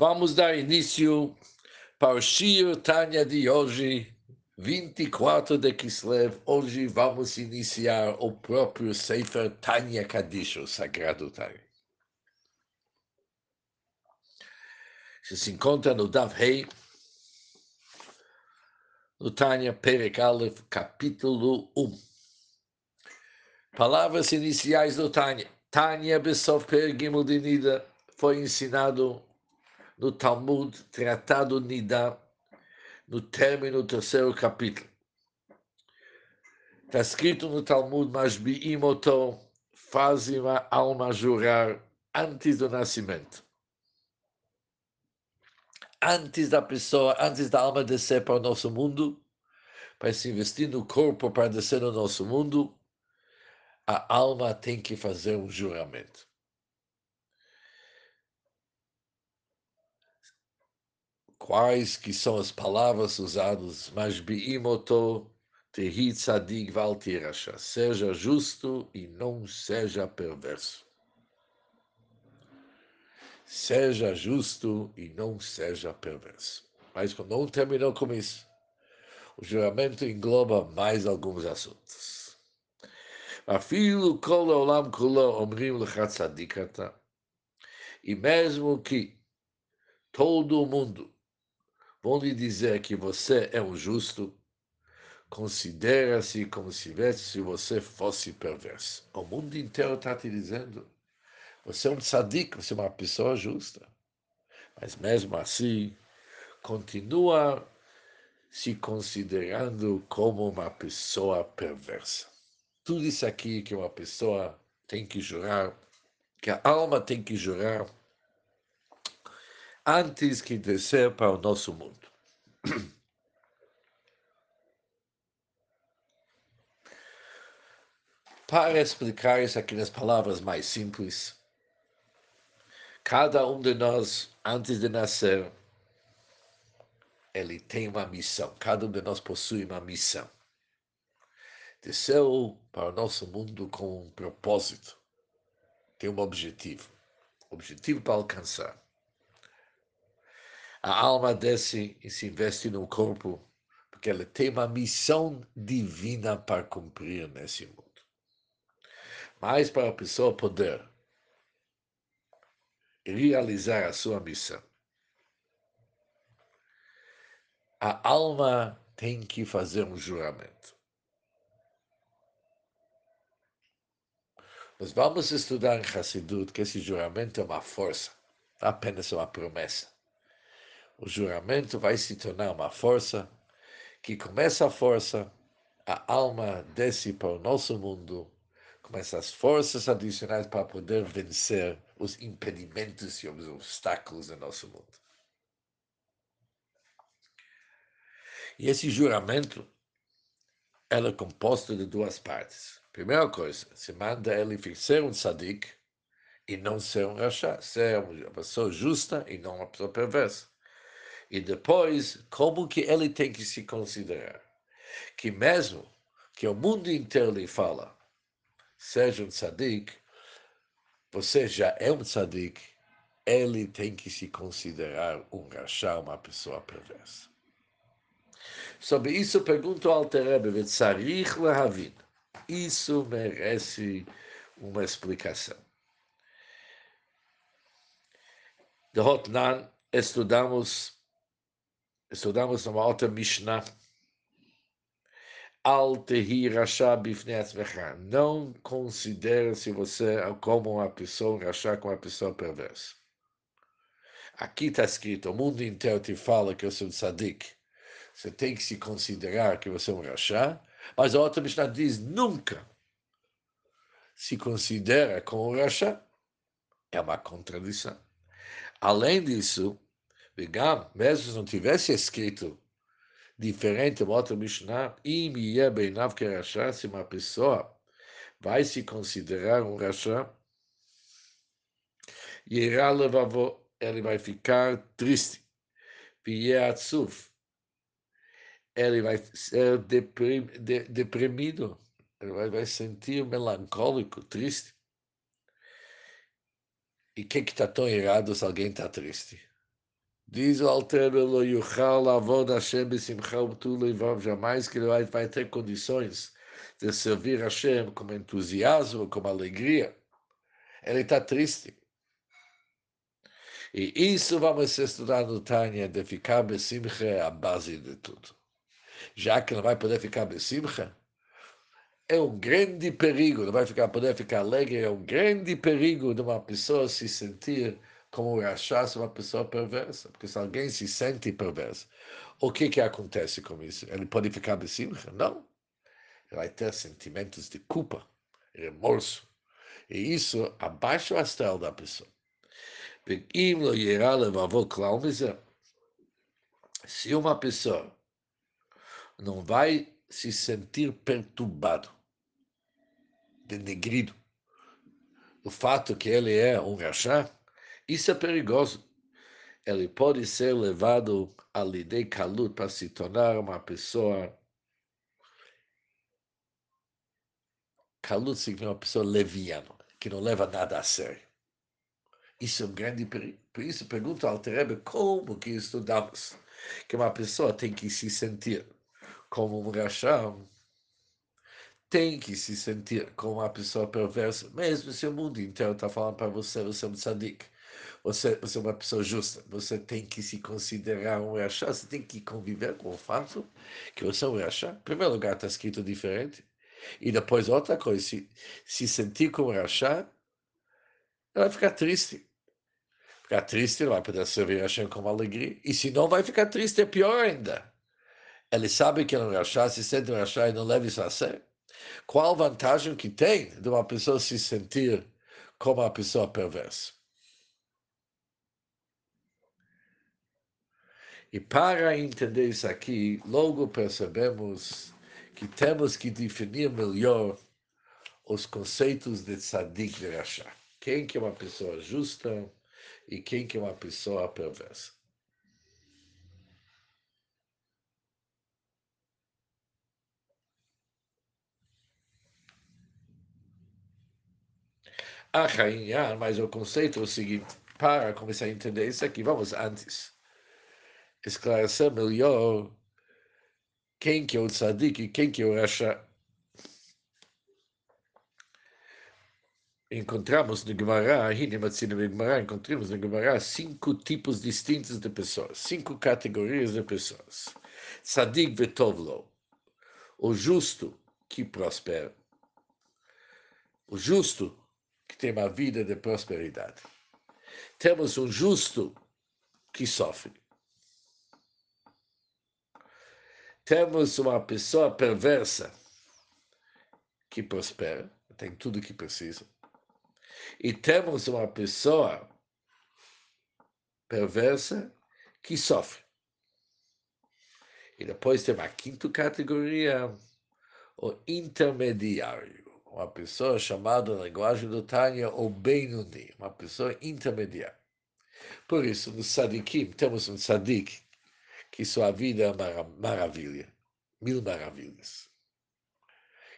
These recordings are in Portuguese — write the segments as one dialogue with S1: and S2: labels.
S1: Vamos dar início para o Shir Tanya de hoje, 24 de Kislev. Hoje vamos iniciar o próprio Sefer Tanya Kadish, o Sagrado Tanya. Se encontra no Dav Hei, no Tanya Perek Aleph, capítulo 1. Palavras iniciais do Tanya. Tanya Besof Per Gimel de Nida foi ensinado no Talmud, Tratado Nida, no término do terceiro capítulo. Está escrito no Talmud, mas Biimoto fazem a alma jurar antes do nascimento. Antes da pessoa, antes da alma descer para o nosso mundo, para se investir no corpo para descer no nosso mundo, a alma tem que fazer um juramento. Quais que são as palavras usadas, mas biimoto tehi tzadik val seja justo e não seja perverso. Seja justo e não seja perverso. Mas não terminou com isso. O juramento engloba mais alguns assuntos. Afilo kol olam kulo omrim lecha E mesmo que todo mundo vão lhe dizer que você é um justo, considera-se como se se você fosse perverso. O mundo inteiro está te dizendo, você é um tzadik, você é uma pessoa justa. Mas mesmo assim, continua se considerando como uma pessoa perversa. Tudo isso aqui que uma pessoa tem que jurar, que a alma tem que jurar, antes que descer para o nosso mundo. Para explicar isso aqui nas palavras mais simples, cada um de nós, antes de nascer, ele tem uma missão. Cada um de nós possui uma missão. Desceu para o nosso mundo com um propósito. Tem um objetivo. Objetivo para alcançar. A alma desce e se investe no corpo, porque ela tem uma missão divina para cumprir nesse mundo. Mas para a pessoa poder realizar a sua missão, a alma tem que fazer um juramento. Nós vamos estudar em Hassidut que esse juramento é uma força, apenas uma promessa o juramento vai se tornar uma força, que começa a força, a alma desce para o nosso mundo, começa as forças adicionais para poder vencer os impedimentos e os obstáculos do nosso mundo. E esse juramento é composto de duas partes. Primeira coisa, se manda ele ser um tzadik e não ser um rachá, ser uma pessoa justa e não uma pessoa perversa. E depois, como que ele tem que se considerar? Que mesmo que o mundo inteiro lhe fala, seja um tzadik, você já é um tzadik, ele tem que se considerar um rachá, uma pessoa perversa. Sobre isso, pergunto ao Terebe, Vetzarich. Isso merece uma explicação. De Hotnan, estudamos estudamos numa outra Mishnah, Al tehi rasha Não considere se você como uma pessoa rasha, como uma pessoa perversa. Aqui está escrito, o mundo inteiro te fala que eu sou um tzadik. Você tem que se considerar que você é um rasha, mas a outra Mishnah diz, nunca se considera como um rasha. É uma contradição. Além disso, וגם, mesmo se não tivesse escrito diferente uma outra Mishnah, im beinav kerashá, se uma pessoa vai se considerar um rachá, irá levavó, ele vai ficar triste, atzuf, ele vai ser deprim, de, deprimido, ele vai, vai sentir melancólico, triste. E o que está tão errado se alguém está triste? Diz o Altero, Yuchal Avod Hashem Besimcha Utuleivav, jamais que ele vai ter condições de servir Hashem com entusiasmo, com alegria. Ele está triste. E isso vamos estudar no Tânia, de ficar Besimcha é a base de tudo. Já que não vai poder ficar Besimcha, é um grande perigo, não vai ficar, poder ficar alegre, é um grande perigo de uma pessoa se sentir como Rashá uma pessoa perversa, porque se alguém se sente perverso, o que que acontece com isso? Ele pode ficar besimcha? Não. Ele vai ter sentimentos de culpa, remorso. E isso abaixa o astral da pessoa. Se uma pessoa não vai se sentir perturbado, denegrido, o fato que ele é um rachá, isso é perigoso. Ele pode ser levado a lidei kalut para se tornar uma pessoa. Kalut significa uma pessoa leviana, que não leva nada a sério. Isso é um grande perigo. Por isso, pergunto ao Terebe como que estudamos que uma pessoa tem que se sentir como um racham, tem que se sentir como uma pessoa perversa, mesmo se o mundo inteiro está falando para você, você é um tzadik você, você é uma pessoa justa, você tem que se considerar um Rachá, você tem que conviver com o fato que você é um Rachá. Em primeiro lugar, está escrito diferente. E depois, outra coisa, se, se sentir como Rachá, ela vai ficar triste. Ficar triste, não vai poder servir Hashem com alegria. E se não vai ficar triste, é pior ainda. Ele sabe que é um Rachá, se sente um Rachá e não leva isso a sério. Qual vantagem que tem de uma pessoa se sentir como uma pessoa perversa? E para entender isso aqui, logo percebemos que temos que definir melhor os conceitos de tzadik e rachá. Quem que é uma pessoa justa e quem que é uma pessoa perversa. A rainha, mas o conceito é o seguinte, para começar a entender isso aqui, vamos antes esclarecer melhor quem que é o tzadik e quem que é o rasha. Encontramos no Gemara, encontramos no Gemara cinco tipos distintos de pessoas, cinco categorias de pessoas. Tzadik vetovlo, o justo que prospera, o justo que tem uma vida de prosperidade. Temos um justo que sofre. Temos uma pessoa perversa que prospera, tem tudo o que precisa. E temos uma pessoa perversa que sofre. E depois tem a quinta categoria, o intermediário. Uma pessoa chamada na linguagem do Tânia o Benuni, uma pessoa intermediária. Por isso, no Sadikim, temos um Sadik que sua vida é uma maravilha, mil maravilhas.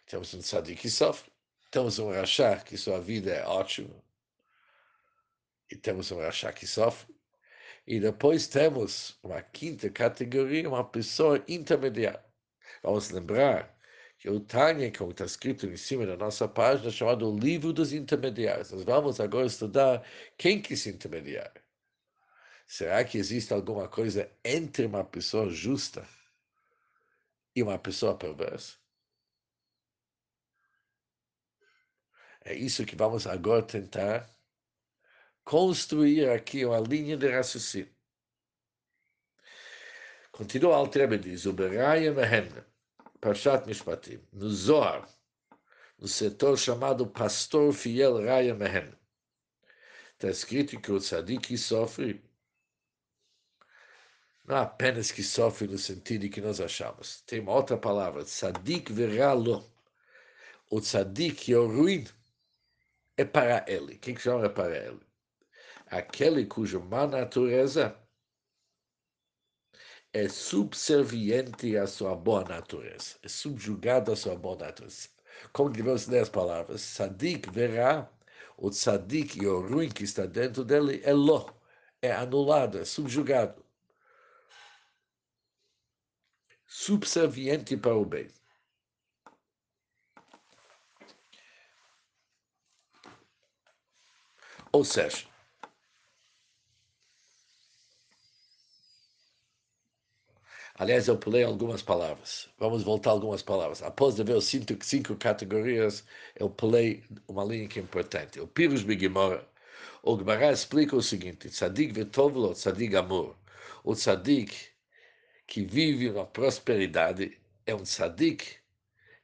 S1: Temos um tzadik que sofre, temos um rachá que sua vida é ótima, e temos um rachá que sofre, e depois temos uma quinta categoria, uma pessoa intermediária. Vamos lembrar que o Tânia, como está escrito em cima da nossa página, é chamado Livro dos Intermediários. Nós vamos agora estudar quem que esse intermediário. Será que existe alguma coisa entre uma pessoa justa e uma pessoa perversa? É isso que vamos agora tentar construir aqui uma linha de raciocínio. Continua Altrebe diz, o Beraya Mehen, Parshat Mishpatim, no Zohar, no setor chamado Pastor Fiel Raya Mehen. Está escrito que o tzadik sofre não apenas que sofre no sentido que nós achamos. Tem uma outra palavra, tzadik veralo. O tzadik é o ruim, é para ele. Quem que chama é para ele? Aquele cuja má natureza é subserviente à sua boa natureza, é subjugado à sua boa natureza. Como devemos ler as palavras? Tzadik verá, o tzadik e o ruim que está dentro dele é lo, é anulado, é subjugado subserviente para o bem. Ou seja, Aliás, eu pulei algumas palavras. Vamos voltar algumas palavras. Após de ver os cinco, cinco categorias, eu pulei uma linha que é importante. O Pyrus Bigimora, o Gemara explica o seguinte: Tzadik vetovlo, tzadik amor. O tzadik que vive na prosperidade é um tzadik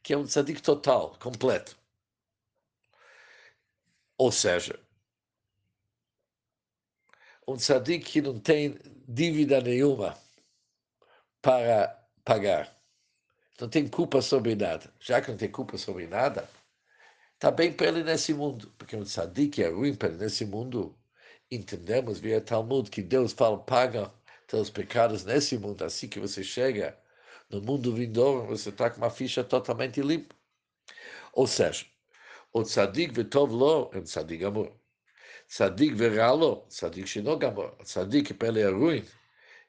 S1: que é um tzadik total, completo. Ou seja, um tzadik que não tem dívida nenhuma para pagar. Não tem culpa sobre nada. Já que não tem culpa sobre nada, está bem para ele nesse mundo. Porque um tzadik é ruim para ele nesse mundo. Entendemos via Talmud que Deus fala, paga teus pecados nesse mundo. Assim que você chega no mundo vindouro, você está com uma ficha totalmente limpa. Ou seja, o tzadik vetov lo é um tzadik amor. Tzadik veralo, tzadik shinog amor. Tzadik para ele é ruim,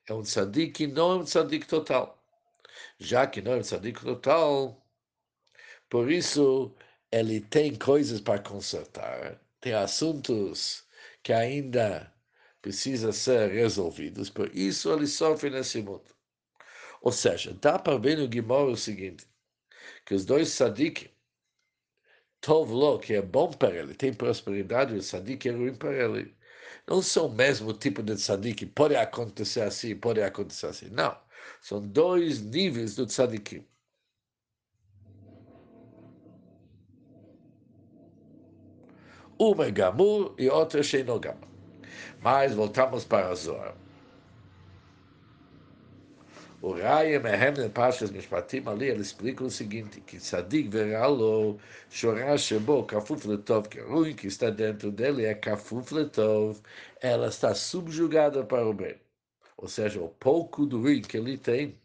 S1: é um tzadik que não é um tzadik total. Já que não é um tzadik total, por isso ele tem coisas para consertar, tem assuntos que ainda precisam ser resolvidos, por isso ele sofre nesse mundo. Ou seja, dá para ver no Guimor o seguinte, que os dois tzadikim, Tov Lo, que é bom para ele, tem prosperidade, o tzadik é ruim para ele não são o mesmo tipo de tzadik. Pode acontecer assim, pode acontecer assim. Não. São dois níveis do tzadikim. Um é gamur e outro é sheinogamur. Mas voltamos para Zohar. O Raya Mehem de Pashas Mishpatim ali, ele explica o seguinte, que Tzadik veralo, chorar shebo, kafuf letov, que é ruim que está dentro dele é kafuf letov, ela está subjugada para o bem. Ou seja, o pouco do ruim que ele tem,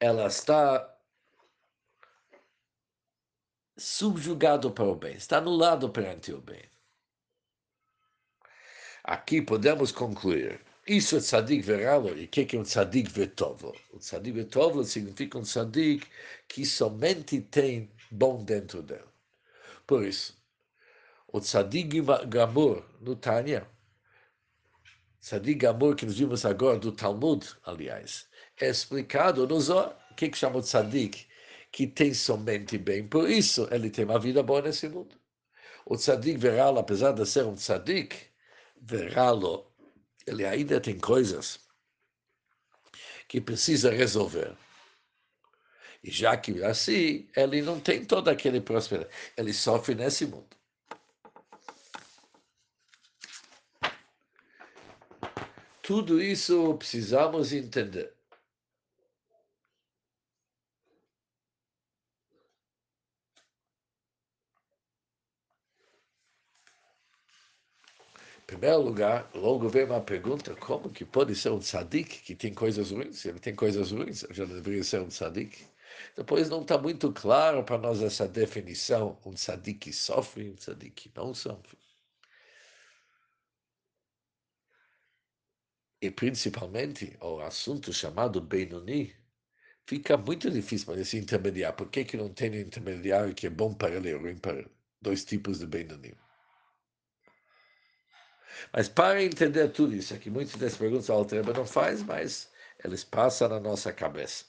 S1: ela está subjugado para o bem, está anulado perante o bem. Aqui podemos concluir isso é tzadik veralo. E o que é um tzadik vetovo? O tzadik vetovo significa um tzadik que somente tem bom dentro dele. Por isso, o tzadik gamur no Tânia, tzadik gamur que nós vimos agora do Talmud, aliás, é explicado no Zohar. O que, é que chama tzadik? Que tem somente bem. Por isso, ele tem uma vida boa nesse mundo. O tzadik veralo, apesar de ser um tzadik, veralo ele ainda tem coisas que precisa resolver. E já que assim, ele não tem toda aquele prosperidade. Ele sofre nesse mundo. Tudo isso precisamos entender. Primeiro lugar, logo vem uma pergunta, como que pode ser um tzadik que tem coisas ruins? Se ele tem coisas ruins, já deveria ser um tzadik. Depois não está muito claro para nós essa definição, um tzadik que sofre, um tzadik que não sofre. E principalmente o assunto chamado Benoni, fica muito difícil para esse intermediário. Por que, que não tem um intermediário que é bom para ele e ruim para ele? Dois tipos de Benoni. Mas para entender tudo isso aqui, muitas das perguntas o Altreba não faz, mas eles passam na nossa cabeça.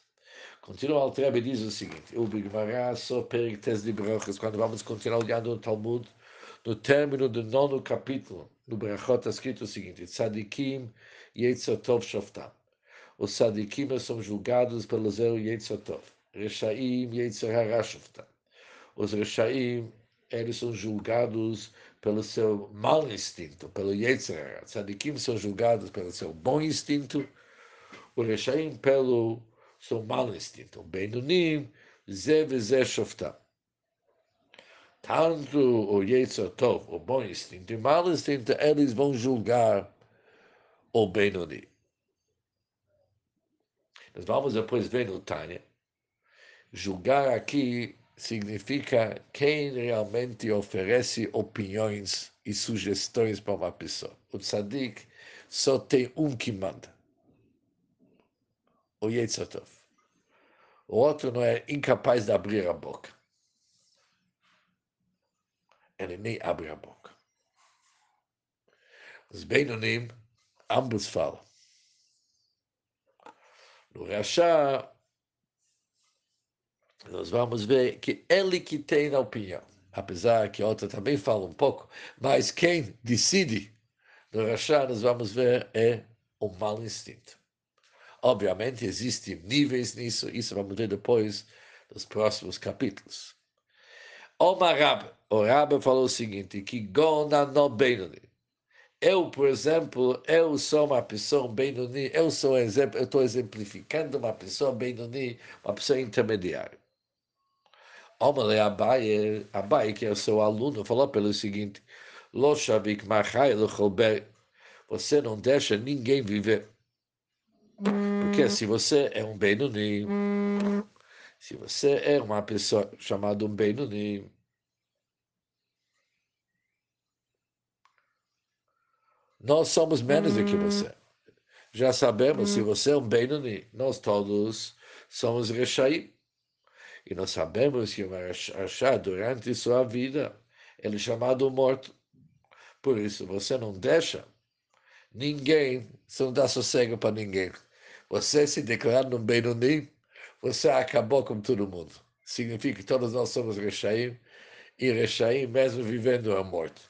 S1: Continua o Altreba e diz o seguinte: O Bigmará só perictes de brachas, quando vamos continuar olhando no Talmud, no término do nono capítulo, no Brachot está escrito o seguinte: Tzadikim Yetzotov Shoftam. Os Tzadikim são julgados pelo zero Yetzotov. Reshaim Yetzorah Shoftam. Os Reshaim, eles são julgados pelo seu mau instinto, pelo Yetzirah. Tzadikim são julgados pelo seu bom instinto, o Reshaim pelo seu mau instinto. Benunim, Ze Veze Shoftam. Tanto o Yetzir Tov, o bom instinto, e o mau instinto, eles vão julgar o Benoni. Nós vamos depois ver no Tânia. Julgar aqui significa quem realmente oferece opiniões e sugestões para uma pessoa. O tzadik só tem um que manda. o Yetzatov. O outro não é incapaz de abrir a boca. Ele nem abre a boca. Os Benonim, ambos falam. No Rachá, nós vamos ver que ele que tem a opinião. Apesar que outra também fala um pouco, mas quem decide no Rachá, nós vamos ver, é o mau instinto. Obviamente, existem níveis nisso, isso vamos ver depois nos próximos capítulos. O Marab, o Rabbi falou o seguinte, que Gona no Benoni. Eu, por exemplo, eu sou uma pessoa Benoni, eu sou exemplo, eu estou exemplificando uma pessoa Benoni, uma pessoa intermediária. Omale Abai, Abai, que é o seu aluno, falou pelo seguinte, Lo shavik machai Você não deixa ninguém viver. Porque se você é um Benoni, se você é uma pessoa chamada um Benoni, nós somos menos do que você. Já sabemos, se você é um Benoni, nós todos somos Rechaim. E nós sabemos que o Rachá, durante sua vida, ele é chamado morto. Por isso, você não deixa ninguém, você não dá sossego para ninguém. Você se declarando um Benoni, você acabou com todo mundo. Significa que todos nós somos Rechaim, e Rechaim mesmo vivendo a morte.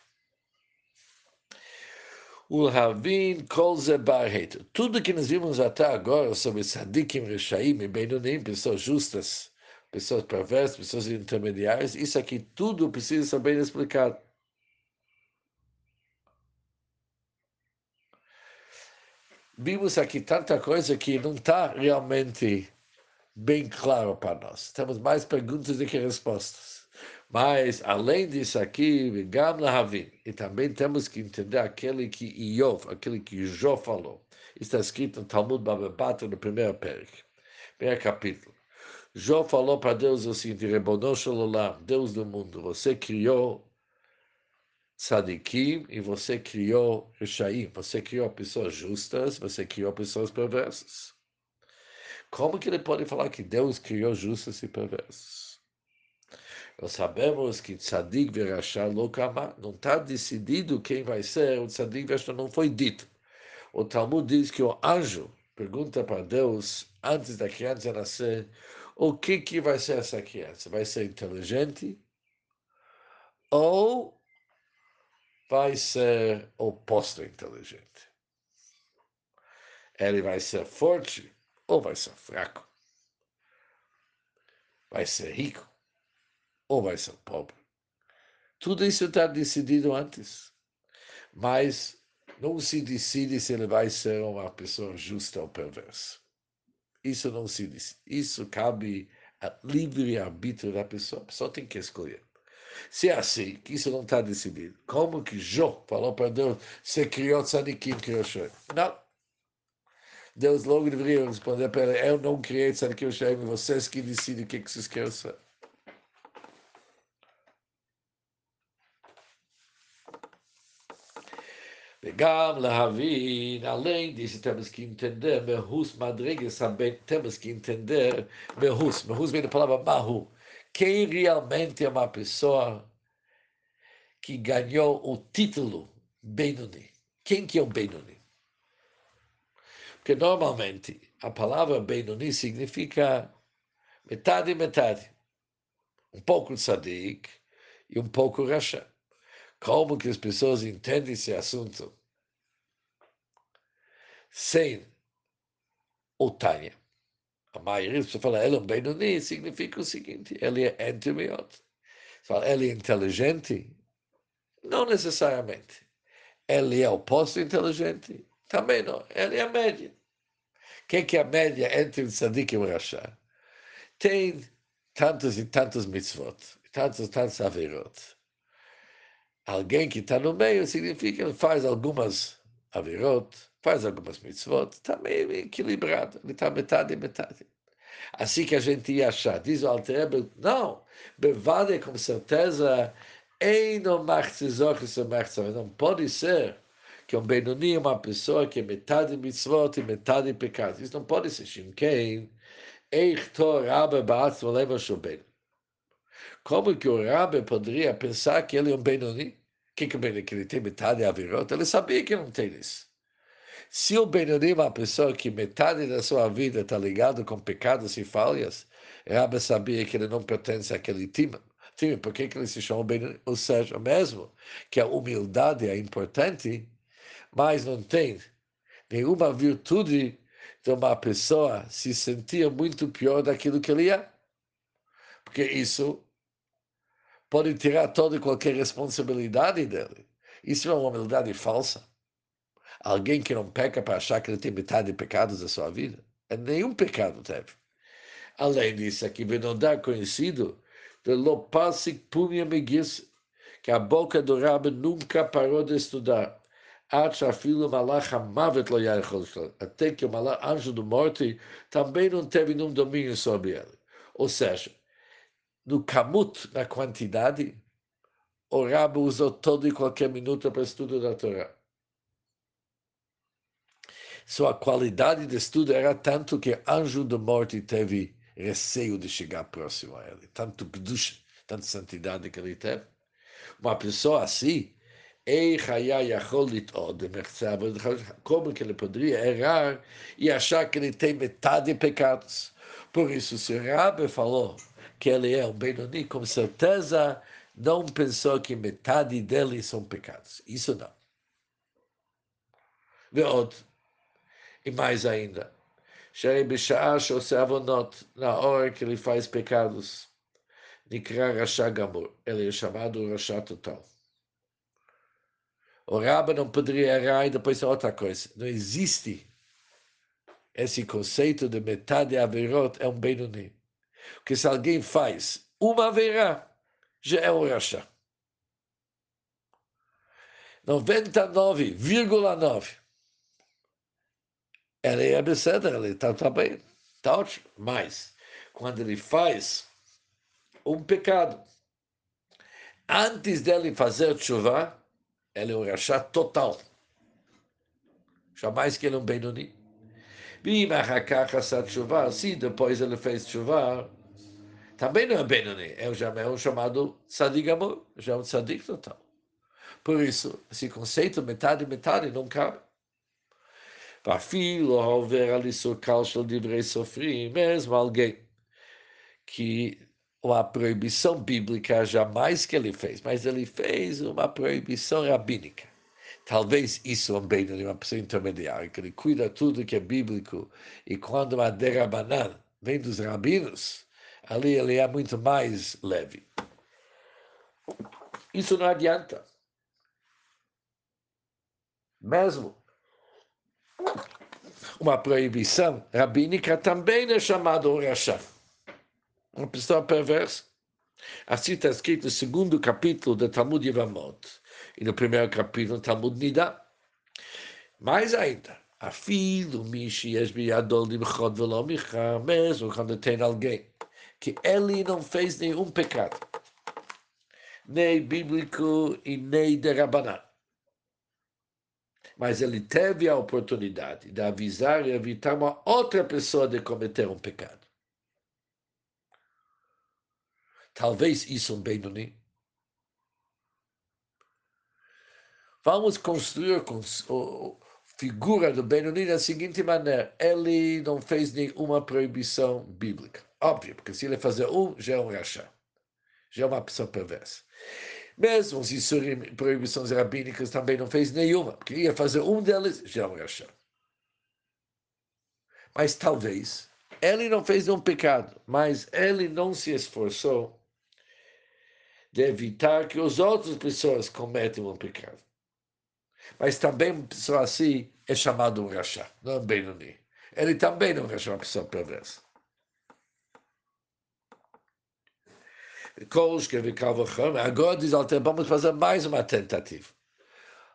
S1: Ulhavin kol barret. Tudo que nós vimos até agora sobre Sadikim, Rechaim e Benonim, pessoas justas, pessoas perversas, pessoas intermediárias, isso aqui tudo precisa ser bem explicado. vimos aqui tanta coisa que não está realmente bem claro para nós. Temos mais perguntas do que respostas. Mas, além disso aqui, Gam Lahavim, e também temos que entender aquele que Iov, aquele que Jó falou. Está escrito no Talmud Bababata, no primeiro peric, primeiro capítulo. Jó falou para Deus o seguinte, Deus do mundo, você criou tzadikim e você criou Rishaim, você criou pessoas justas, você criou pessoas perversas. Como que ele pode falar que Deus criou justas e perversas? Nós sabemos que tzadik verachá lokama não está decidido quem vai ser o tzadik verachá, não foi dito. O Talmud diz que o anjo pergunta para Deus, antes da criança nascer, o que, que vai ser essa criança? Vai ser inteligente? Ou vai ser oposto inteligente. Ele vai ser forte ou vai ser fraco. Vai ser rico ou vai ser pobre. Tudo isso está decidido antes. Mas não se decide se ele vai ser uma pessoa justa ou perversa. Isso não se decide. Isso cabe a livre-arbítrio da pessoa. A pessoa tem que escolher. Se é assim, que isso não está decidido, como que Jó falou para Deus, você criou Tzadikim, criou Shem? Não. Deus logo deveria responder para ele, eu não criei Tzadikim Shem, vocês que decidem o que, que vocês querem ser. Begam Lahavin, além disso, temos que entender, Merhus Madrigas também temos que entender, Merhus, Merhus vem da palavra Mahu, quem realmente é uma pessoa que ganhou o título Benoni. Quem que é o Benoni? Porque normalmente a palavra Benoni significa metade e metade. Um pouco tzadik e um pouco Rasha. Como que as pessoas entendem esse assunto? Sem o Tânia. A maioria pessoas fala, ele é um Benoni, significa o seguinte, ele é entumiot. Fala, ele é inteligente? Não necessariamente. Ele é o oposto inteligente? Também não. Ele é a média. O que é, que é a média entre o tzadik e o rachá? Tem tantos e tantos mitzvot, tantos e tantos avirot. Alguém que está no meio significa que ele faz algumas avirot, faz algumas mitzvot, está meio equilibrado, ele está metade e metade. Assim que a gente ia achar, diz o Alter não, Bevade com certeza, não pode ser que um Benoni é uma pessoa que é metade mitzvot e metade pecado. Isso não pode ser Shimkein. Eichtor Rabbe Baatzmo Leva Shoben. Como que o Rabbe poderia pensar que ele é um Benoni? Que, que Benoni que ele tem metade avirot? Ele sabia que não tem isso. Se o Benoni é uma pessoa que metade da sua vida está ligado com pecados e falhas, Rabbe sabia que ele não pertence àquele time. time por que, que ele se chama Benoni? Ou seja, mesmo que a humildade é importante, mas não tem nenhuma virtude de uma pessoa se sentir muito pior daquilo que ele é. Porque isso pode tirar toda e qualquer responsabilidade dele. Isso é uma humildade falsa. Alguém que não peca para achar que ele tem metade de pecados da sua vida. É nenhum pecado teve. Além disso, aqui vem não dar conhecido de Lopasik Punya Megis, que a boca do Rabi nunca parou de estudar. Até que o anjo do morte também não teve nenhum domínio sobre ele. Ou seja, no kamut, na quantidade, o Rabi usou todo e qualquer minuto para estudo da Torá. Sua qualidade de estudo era tanto que anjo da morte teve receio de chegar próximo a ele. Tanto kedusha, tanta santidade que ele teve. Uma pessoa assim, como que ele poderia errar e achar que ele tem metade de pecados? Por isso, se o Rabbe falou que ele é um Benoni, com certeza não pensou que metade dele são pecados. Isso não. outro e mais ainda, na hora que ele faz pecados, Nikra Rasha Gamur, ele é chamado Rasha total. O Rabba não poderia errar e depois é outra coisa. Não existe esse conceito de metade Averot é um Benoni. Porque se alguém faz uma Averá, já é um Rasha. 99,9 ele é beseder, ele está tá bem, está ótimo. Mas, quando ele faz um pecado, antes dele fazer chuva, ele é um rachá total. Jamais que ele é um Benoni. Se depois ele fez chuva, também não é Benoni, é? É, é um chamado Sadigamor, já é um Sadig total. Por isso, esse conceito metade, metade não cabe. ou ver ali socal livre divrei sofrim, mesmo alguém que uma proibição bíblica jamais que ele fez, mas ele fez uma proibição rabínica. Talvez isso é uma pessoa intermediária, que ele cuida tudo que é bíblico, e quando uma derabanan vem dos rabinos, ali ele é muito mais leve. Isso não adianta. Mesmo uma proibição rabínica também é chamado Rasha. Uma pessoa perversa. Assim está escrito no segundo capítulo do Talmud Yevamot. E no primeiro capítulo Talmud Nida. Mais ainda, afilo mishi esbiadol limchot velo micha, mesmo quando tem alguém que ele não fez nenhum pecado, nem bíblico e nem de Rabanan mas ele teve a oportunidade de avisar e evitar uma outra pessoa de cometer um pecado. Talvez isso um Benoni. Vamos construir a figura do Benoni da seguinte maneira: ele não fez nenhuma proibição bíblica. Óbvio, porque se ele fazer um, já é um rachá, já é uma pessoa perversa. Mesmo os proibições rabínicas também não fez nenhuma, porque ia fazer um deles, já é achar. Mas talvez ele não fez um pecado, mas ele não se esforçou de evitar que as outras pessoas cometam um pecado. Mas também uma pessoa assim é chamado um rachá, não é um Benoni. Ele também não é uma pessoa perversa. Agora diz Alter, vamos fazer mais uma tentativa.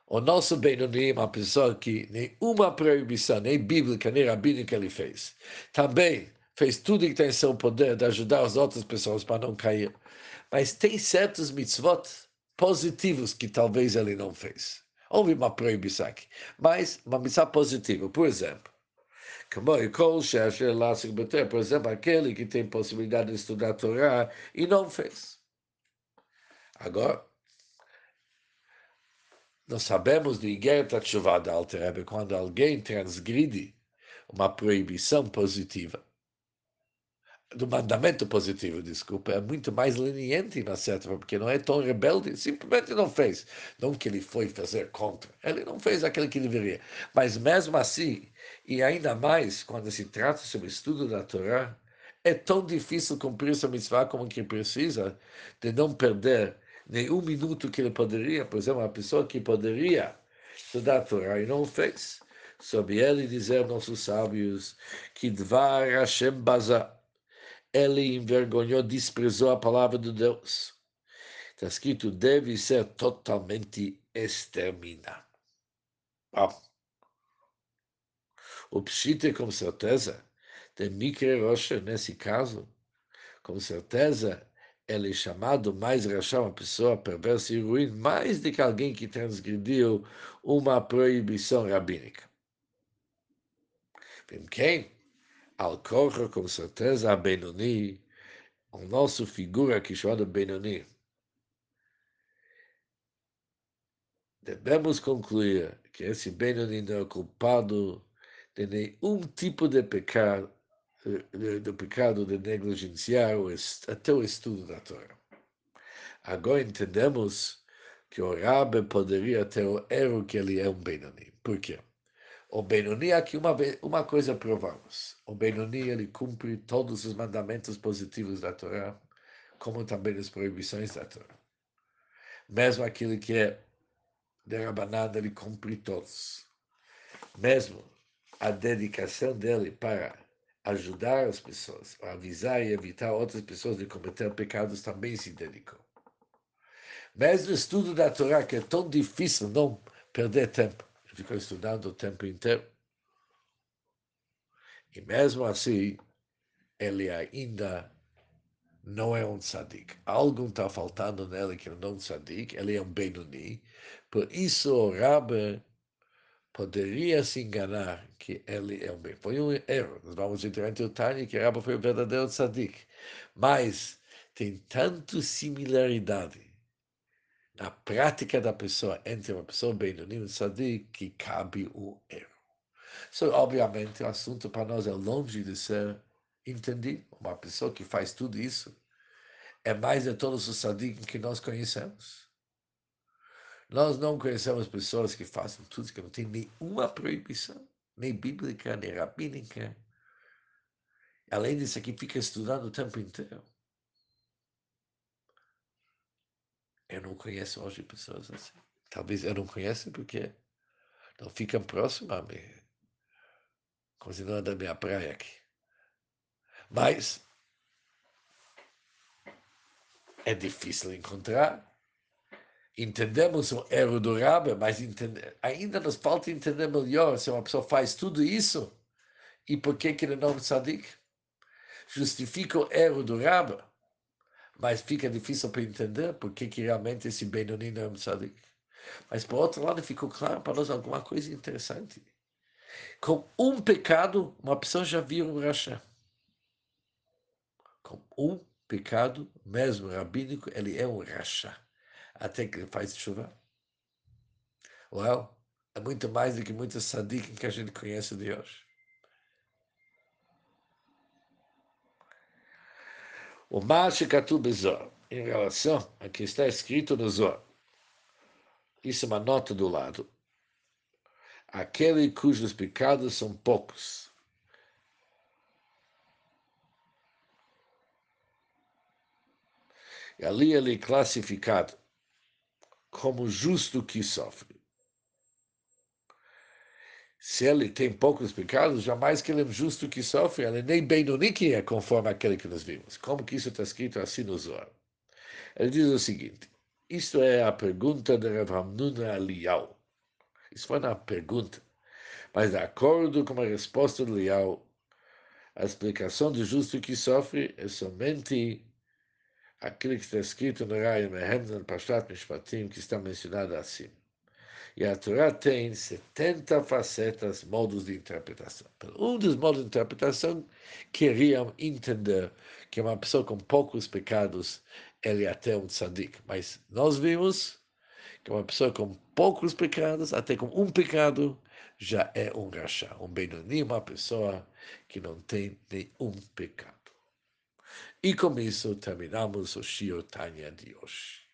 S1: O nosso Benoni é uma pessoa que nenhuma proibição, nem bíblica, nem rabínica ele fez. Também fez tudo que tem em seu poder de ajudar as outras pessoas para não cair. Mas tem certos mitzvot positivos que talvez ele não fez. Houve uma proibição aqui, mas uma missão positiva. Por exemplo, como Kol Shasher Lasik por exemplo, aquele que tem possibilidade de estudar a Torá e não fez. Agora, nós sabemos do Igeret Tshuva da Alter quando alguém transgride uma proibição positiva, do mandamento positivo, desculpa, é muito mais leniente na certa porque não é tão rebelde, simplesmente não fez. Não que ele foi fazer contra, ele não fez aquilo que deveria. Mas mesmo assim, e ainda mais quando se trata sobre o estudo da Torá, é tão difícil cumprir essa mitzvah como que precisa de não perder nenhum minuto que ele poderia, por exemplo, uma pessoa que poderia estudar a Torá e não fez. Sobre ele dizer nossos sábios que Dvar Hashem Bazar ele envergonhou, desprezou a palavra de Deus. Está escrito, deve ser totalmente exterminado. Ah. O Pshite, com certeza, de Mikre Rocha, nesse caso, com certeza, ele é chamado mais rachar uma pessoa perversa e ruim, mais do que alguém que transgrediu uma proibição rabínica. Quem? Al korcha, com certeza, a Benoni, o nosso figura que chama Benoni. Devemos concluir que esse Benoni não é culpado de nenhum tipo de pecado, do pecado de negligenciar até o estudo da Torá. Agora entendemos que o Rabi poderia ter o erro que ele é um Benoni. Por quê? O Benoni, aqui uma, uma coisa provamos. O Benoni, ele cumpre todos os mandamentos positivos da Torá, como também as proibições da Torá. Mesmo aquilo que é de Rabanan, ele cumpre todos. Mesmo a dedicação dele para ajudar as pessoas, avisar e evitar outras pessoas de cometer pecados, também se dedicou. Mesmo o estudo da Torá, que é tão difícil não perder tempo, ficou estudando o tempo inteiro. E mesmo assim, ele ainda não é um tzadik. Algo está faltando nele que não é um tzadik, ele é um Benoni. Por isso o Rabbe poderia se enganar que ele é um bem. Foi um erro. Nós vamos entrar entre o Tani que o Rabbe foi um verdadeiro tzadik. Mas tem tanta similaridade na prática da pessoa, entre uma pessoa bem e um sadiq, que cabe o erro. So, obviamente, o assunto para nós é longe de ser entendido. Uma pessoa que faz tudo isso é mais de todos os sadiq que nós conhecemos. Nós não conhecemos pessoas que fazem tudo, que não tem nenhuma proibição, nem bíblica, nem rabínica. Além disso, aqui fica estudando o tempo inteiro. Eu não conheço hoje pessoas assim. Talvez eu não conheço porque não ficam próximas a mim. Continua da minha praia aqui. Mas é difícil encontrar. Entendemos o erro do Rabi, mas entende, ainda nos falta entender melhor se uma pessoa faz tudo isso e por que, que ele não é sadik. Justifica o erro do Rabi mas fica difícil para entender porque que realmente esse Benoni não é um tzadik. Mas, por outro lado, ficou claro para nós alguma coisa interessante. Com um pecado, uma pessoa já vira um rachá. Com um pecado, mesmo rabínico, ele é um rachá. Até que ele faz chuva. Uau! É muito mais do que muitos sadikim que a gente conhece de hoje. O Mashikatu Bezor, em relação a que está escrito no Zor, isso é uma nota do lado. Aquele cujos pecados são poucos. E ali ele é classificado como justo que sofre se ele tem poucos pecados, jamais que ele é justo que sofre, ele nem bem no que é conforme aquele que nós vimos. Como que isso está escrito assim no Zohar? Ele diz o seguinte, isto é a pergunta de Rav Hamnun Aliyahu. Isso foi uma pergunta, mas de acordo com a resposta de Liao, a explicação do justo que sofre é somente aquilo que está escrito no Raya Mehem, no Mishpatim, que está mencionado acima. E a Torá tem 70 facetas, modos de interpretação. Um dos modos de interpretação queriam entender que uma pessoa com poucos pecados, ele é até um tzadik. Mas nós vimos que uma pessoa com poucos pecados, até com um pecado, já é um rachá, um benoni, uma pessoa que não tem nenhum pecado. E com isso terminamos o Shio Tanya de hoje.